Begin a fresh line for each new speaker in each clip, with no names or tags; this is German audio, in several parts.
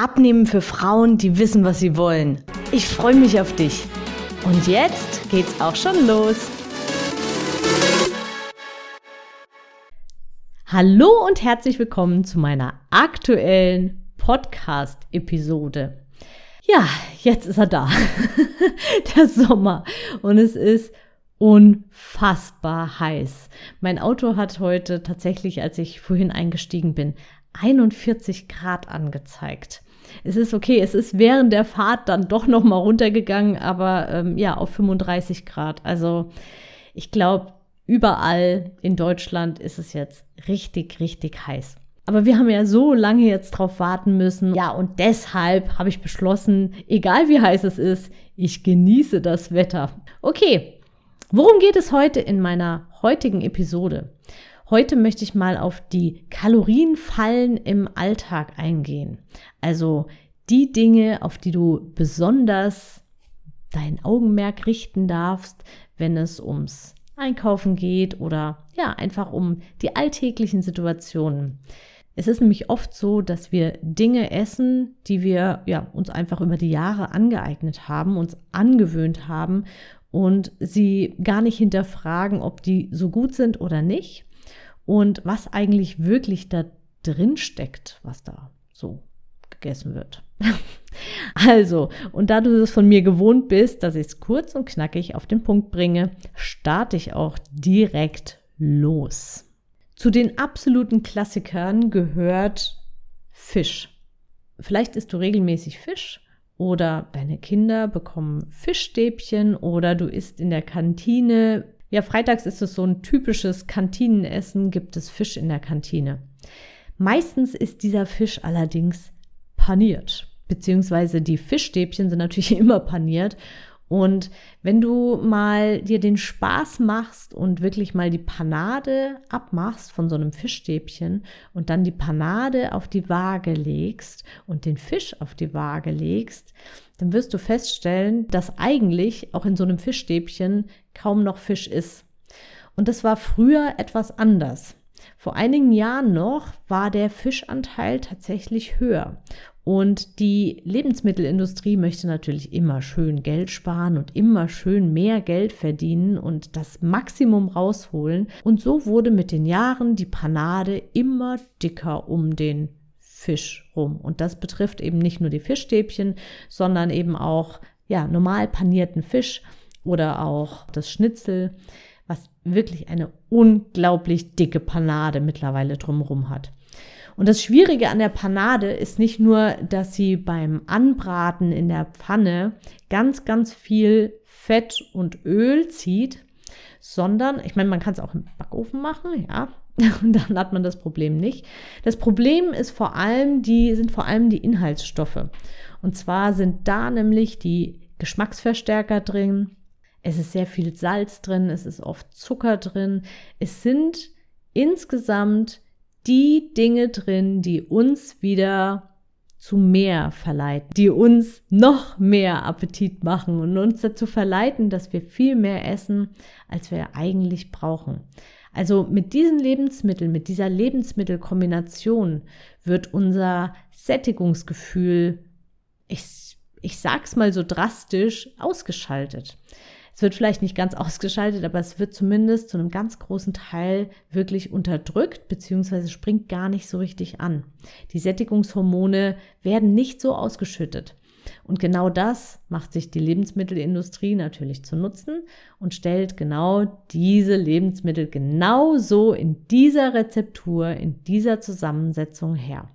Abnehmen für Frauen, die wissen, was sie wollen. Ich freue mich auf dich. Und jetzt geht's auch schon los. Hallo und herzlich willkommen zu meiner aktuellen Podcast-Episode. Ja, jetzt ist er da. Der Sommer. Und es ist unfassbar heiß. Mein Auto hat heute tatsächlich, als ich vorhin eingestiegen bin, 41 Grad angezeigt es ist okay, es ist während der Fahrt dann doch noch mal runtergegangen, aber ähm, ja, auf 35 Grad. Also ich glaube, überall in Deutschland ist es jetzt richtig, richtig heiß. Aber wir haben ja so lange jetzt drauf warten müssen. Ja, und deshalb habe ich beschlossen, egal wie heiß es ist, ich genieße das Wetter. Okay, worum geht es heute in meiner heutigen Episode? Heute möchte ich mal auf die Kalorienfallen im Alltag eingehen. Also die Dinge, auf die du besonders dein Augenmerk richten darfst, wenn es ums Einkaufen geht oder ja, einfach um die alltäglichen Situationen. Es ist nämlich oft so, dass wir Dinge essen, die wir ja, uns einfach über die Jahre angeeignet haben, uns angewöhnt haben und sie gar nicht hinterfragen, ob die so gut sind oder nicht und was eigentlich wirklich da drin steckt, was da so gegessen wird. also, und da du es von mir gewohnt bist, dass ich es kurz und knackig auf den Punkt bringe, starte ich auch direkt los. Zu den absoluten Klassikern gehört Fisch. Vielleicht isst du regelmäßig Fisch oder deine Kinder bekommen Fischstäbchen oder du isst in der Kantine ja, freitags ist es so ein typisches Kantinenessen, gibt es Fisch in der Kantine. Meistens ist dieser Fisch allerdings paniert, beziehungsweise die Fischstäbchen sind natürlich immer paniert und wenn du mal dir den Spaß machst und wirklich mal die Panade abmachst von so einem Fischstäbchen und dann die Panade auf die Waage legst und den Fisch auf die Waage legst, dann wirst du feststellen, dass eigentlich auch in so einem Fischstäbchen kaum noch Fisch ist. Und das war früher etwas anders. Vor einigen Jahren noch war der Fischanteil tatsächlich höher. Und die Lebensmittelindustrie möchte natürlich immer schön Geld sparen und immer schön mehr Geld verdienen und das Maximum rausholen. Und so wurde mit den Jahren die Panade immer dicker um den Fisch rum. Und das betrifft eben nicht nur die Fischstäbchen, sondern eben auch ja, normal panierten Fisch oder auch das Schnitzel, was wirklich eine unglaublich dicke Panade mittlerweile drumherum hat. Und das Schwierige an der Panade ist nicht nur, dass sie beim Anbraten in der Pfanne ganz, ganz viel Fett und Öl zieht, sondern, ich meine, man kann es auch im Backofen machen, ja, und dann hat man das Problem nicht. Das Problem ist vor allem die, sind vor allem die Inhaltsstoffe. Und zwar sind da nämlich die Geschmacksverstärker drin. Es ist sehr viel Salz drin, es ist oft Zucker drin. Es sind insgesamt die Dinge drin, die uns wieder zu mehr verleiten, die uns noch mehr Appetit machen und uns dazu verleiten, dass wir viel mehr essen, als wir eigentlich brauchen. Also mit diesen Lebensmitteln, mit dieser Lebensmittelkombination wird unser Sättigungsgefühl, ich, ich sag's mal so drastisch, ausgeschaltet. Es wird vielleicht nicht ganz ausgeschaltet, aber es wird zumindest zu einem ganz großen Teil wirklich unterdrückt, beziehungsweise springt gar nicht so richtig an. Die Sättigungshormone werden nicht so ausgeschüttet. Und genau das macht sich die Lebensmittelindustrie natürlich zu Nutzen und stellt genau diese Lebensmittel genauso in dieser Rezeptur, in dieser Zusammensetzung her.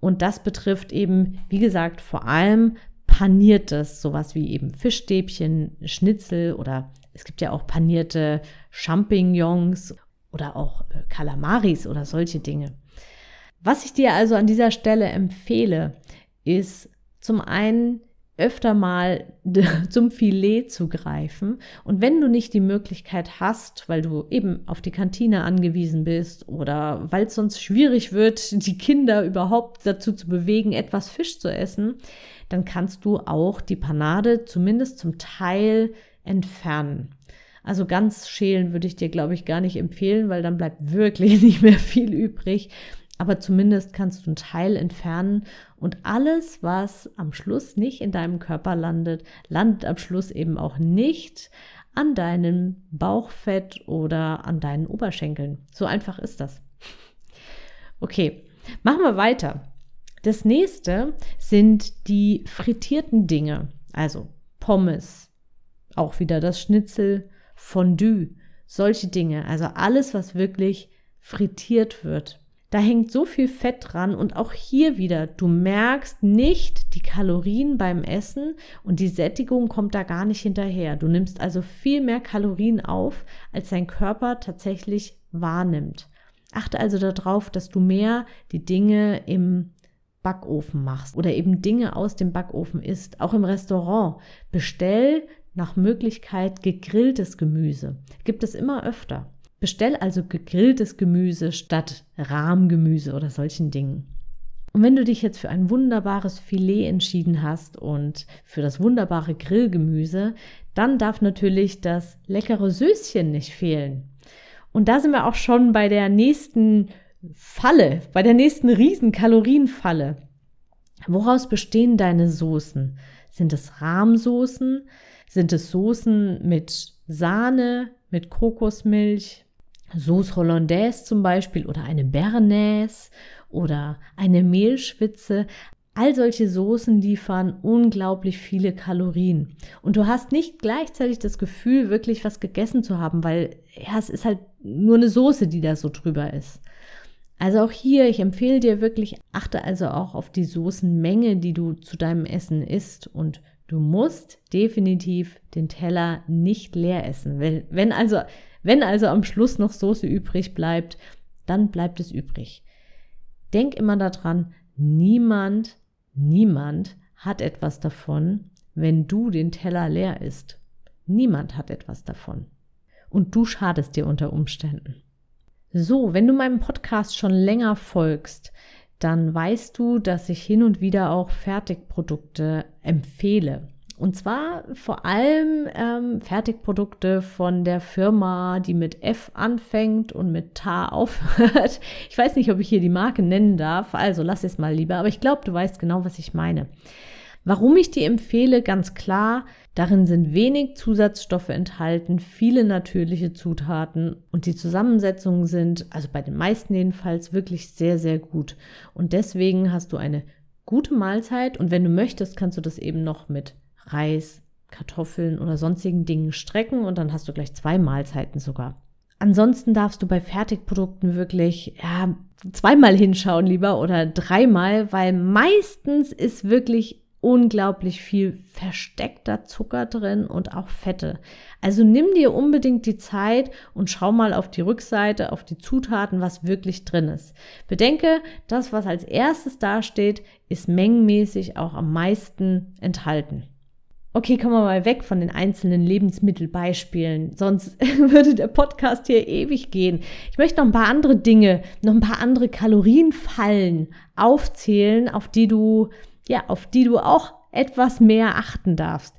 Und das betrifft eben, wie gesagt, vor allem paniertes, sowas wie eben Fischstäbchen, Schnitzel oder es gibt ja auch panierte Champignons oder auch äh, Kalamaris oder solche Dinge. Was ich dir also an dieser Stelle empfehle, ist zum einen öfter mal zum Filet zu greifen. Und wenn du nicht die Möglichkeit hast, weil du eben auf die Kantine angewiesen bist oder weil es sonst schwierig wird, die Kinder überhaupt dazu zu bewegen, etwas Fisch zu essen, dann kannst du auch die Panade zumindest zum Teil entfernen. Also ganz schälen würde ich dir, glaube ich, gar nicht empfehlen, weil dann bleibt wirklich nicht mehr viel übrig aber zumindest kannst du einen Teil entfernen und alles, was am Schluss nicht in deinem Körper landet, landet am Schluss eben auch nicht an deinem Bauchfett oder an deinen Oberschenkeln. So einfach ist das. Okay, machen wir weiter. Das nächste sind die frittierten Dinge, also Pommes, auch wieder das Schnitzel, Fondue, solche Dinge, also alles, was wirklich frittiert wird. Da hängt so viel Fett dran und auch hier wieder, du merkst nicht die Kalorien beim Essen und die Sättigung kommt da gar nicht hinterher. Du nimmst also viel mehr Kalorien auf, als dein Körper tatsächlich wahrnimmt. Achte also darauf, dass du mehr die Dinge im Backofen machst oder eben Dinge aus dem Backofen isst. Auch im Restaurant. Bestell nach Möglichkeit gegrilltes Gemüse. Gibt es immer öfter. Bestell also gegrilltes Gemüse statt Rahmgemüse oder solchen Dingen. Und wenn du dich jetzt für ein wunderbares Filet entschieden hast und für das wunderbare Grillgemüse, dann darf natürlich das leckere Söschen nicht fehlen. Und da sind wir auch schon bei der nächsten Falle, bei der nächsten Riesenkalorienfalle. Woraus bestehen deine Soßen? Sind es Rahmsoßen? Sind es Soßen mit Sahne, mit Kokosmilch, Sauce Hollandaise zum Beispiel oder eine Bernaise oder eine Mehlschwitze. All solche Soßen liefern unglaublich viele Kalorien. Und du hast nicht gleichzeitig das Gefühl, wirklich was gegessen zu haben, weil ja, es ist halt nur eine Soße, die da so drüber ist. Also auch hier, ich empfehle dir wirklich, achte also auch auf die Soßenmenge, die du zu deinem Essen isst und du musst definitiv den Teller nicht leer essen. Wenn also wenn also am Schluss noch Soße übrig bleibt, dann bleibt es übrig. Denk immer daran, niemand, niemand hat etwas davon, wenn du den Teller leer isst. Niemand hat etwas davon. Und du schadest dir unter Umständen. So, wenn du meinem Podcast schon länger folgst, dann weißt du, dass ich hin und wieder auch Fertigprodukte empfehle. Und zwar vor allem ähm, Fertigprodukte von der Firma, die mit F anfängt und mit Ta aufhört. Ich weiß nicht, ob ich hier die Marke nennen darf, also lass es mal lieber, aber ich glaube, du weißt genau, was ich meine. Warum ich die empfehle, ganz klar, darin sind wenig Zusatzstoffe enthalten, viele natürliche Zutaten und die Zusammensetzungen sind, also bei den meisten jedenfalls, wirklich sehr, sehr gut. Und deswegen hast du eine gute Mahlzeit und wenn du möchtest, kannst du das eben noch mit Reis, Kartoffeln oder sonstigen Dingen strecken und dann hast du gleich zwei Mahlzeiten sogar. Ansonsten darfst du bei Fertigprodukten wirklich ja, zweimal hinschauen lieber oder dreimal, weil meistens ist wirklich unglaublich viel versteckter Zucker drin und auch Fette. Also nimm dir unbedingt die Zeit und schau mal auf die Rückseite, auf die Zutaten, was wirklich drin ist. Bedenke, das, was als erstes dasteht, ist mengenmäßig auch am meisten enthalten. Okay, kommen wir mal weg von den einzelnen Lebensmittelbeispielen, sonst würde der Podcast hier ewig gehen. Ich möchte noch ein paar andere Dinge, noch ein paar andere Kalorienfallen aufzählen, auf die du, ja, auf die du auch etwas mehr achten darfst.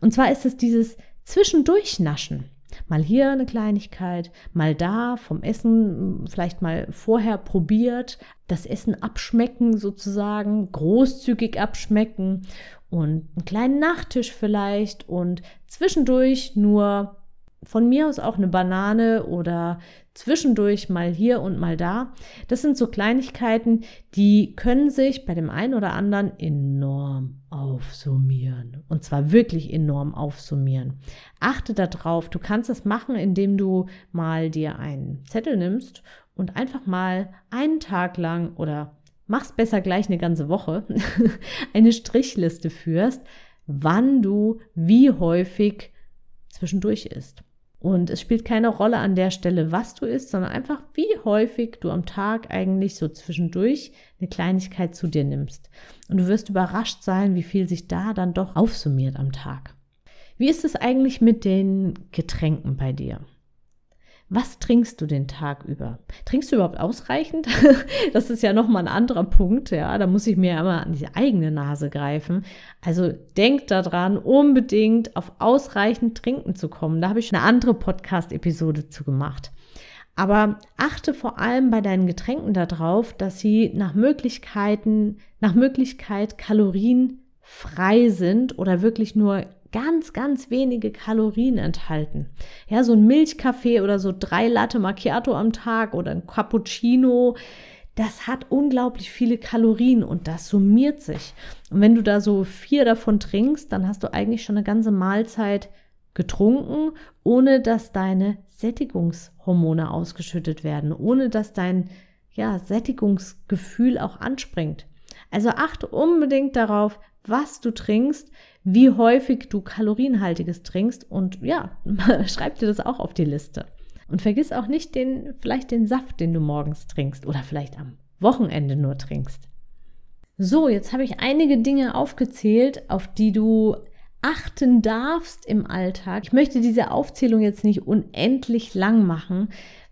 Und zwar ist es dieses Zwischendurchnaschen. Mal hier eine Kleinigkeit, mal da vom Essen vielleicht mal vorher probiert, das Essen abschmecken sozusagen, großzügig abschmecken und einen kleinen Nachtisch vielleicht und zwischendurch nur von mir aus auch eine Banane oder zwischendurch mal hier und mal da. Das sind so Kleinigkeiten, die können sich bei dem einen oder anderen enorm aufsummieren. Und zwar wirklich enorm aufsummieren. Achte darauf, du kannst das machen, indem du mal dir einen Zettel nimmst und einfach mal einen Tag lang oder mach's besser gleich eine ganze Woche, eine Strichliste führst, wann du wie häufig zwischendurch isst. Und es spielt keine Rolle an der Stelle, was du isst, sondern einfach, wie häufig du am Tag eigentlich so zwischendurch eine Kleinigkeit zu dir nimmst. Und du wirst überrascht sein, wie viel sich da dann doch aufsummiert am Tag. Wie ist es eigentlich mit den Getränken bei dir? Was trinkst du den Tag über? Trinkst du überhaupt ausreichend? das ist ja nochmal ein anderer Punkt, ja. Da muss ich mir immer an die eigene Nase greifen. Also denk daran, unbedingt auf ausreichend Trinken zu kommen. Da habe ich eine andere Podcast-Episode zu gemacht. Aber achte vor allem bei deinen Getränken darauf, dass sie nach Möglichkeiten, nach Möglichkeit kalorienfrei sind oder wirklich nur ganz, ganz wenige Kalorien enthalten. Ja, so ein Milchkaffee oder so drei Latte Macchiato am Tag oder ein Cappuccino, das hat unglaublich viele Kalorien und das summiert sich. Und wenn du da so vier davon trinkst, dann hast du eigentlich schon eine ganze Mahlzeit getrunken, ohne dass deine Sättigungshormone ausgeschüttet werden, ohne dass dein ja, Sättigungsgefühl auch anspringt. Also achte unbedingt darauf, was du trinkst, wie häufig du kalorienhaltiges trinkst und ja, schreib dir das auch auf die Liste. Und vergiss auch nicht den, vielleicht den Saft, den du morgens trinkst oder vielleicht am Wochenende nur trinkst. So, jetzt habe ich einige Dinge aufgezählt, auf die du achten darfst im Alltag. Ich möchte diese Aufzählung jetzt nicht unendlich lang machen.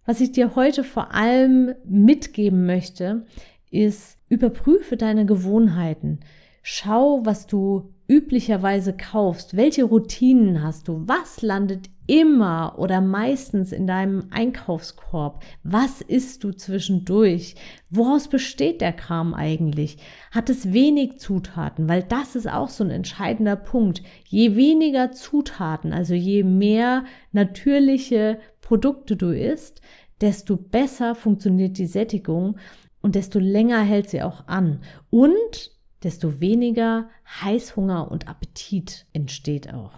Was ich dir heute vor allem mitgeben möchte, ist, überprüfe deine Gewohnheiten. Schau, was du üblicherweise kaufst, welche Routinen hast du, was landet immer oder meistens in deinem Einkaufskorb, was isst du zwischendurch, woraus besteht der Kram eigentlich, hat es wenig Zutaten, weil das ist auch so ein entscheidender Punkt. Je weniger Zutaten, also je mehr natürliche Produkte du isst, desto besser funktioniert die Sättigung und desto länger hält sie auch an. Und desto weniger Heißhunger und Appetit entsteht auch.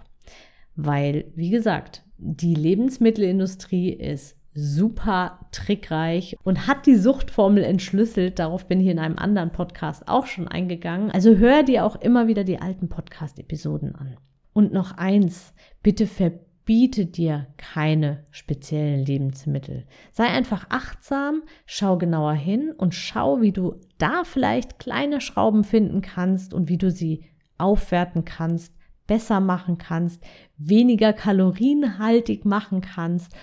Weil, wie gesagt, die Lebensmittelindustrie ist super trickreich und hat die Suchtformel entschlüsselt. Darauf bin ich in einem anderen Podcast auch schon eingegangen. Also hör dir auch immer wieder die alten Podcast-Episoden an. Und noch eins, bitte verbiete biete dir keine speziellen Lebensmittel. Sei einfach achtsam, schau genauer hin und schau, wie du da vielleicht kleine Schrauben finden kannst und wie du sie aufwerten kannst, besser machen kannst, weniger kalorienhaltig machen kannst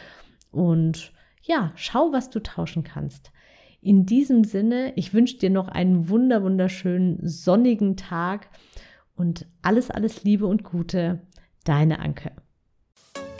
und ja, schau, was du tauschen kannst. In diesem Sinne, ich wünsche dir noch einen wunder wunderschönen sonnigen Tag und alles alles Liebe und Gute, deine Anke.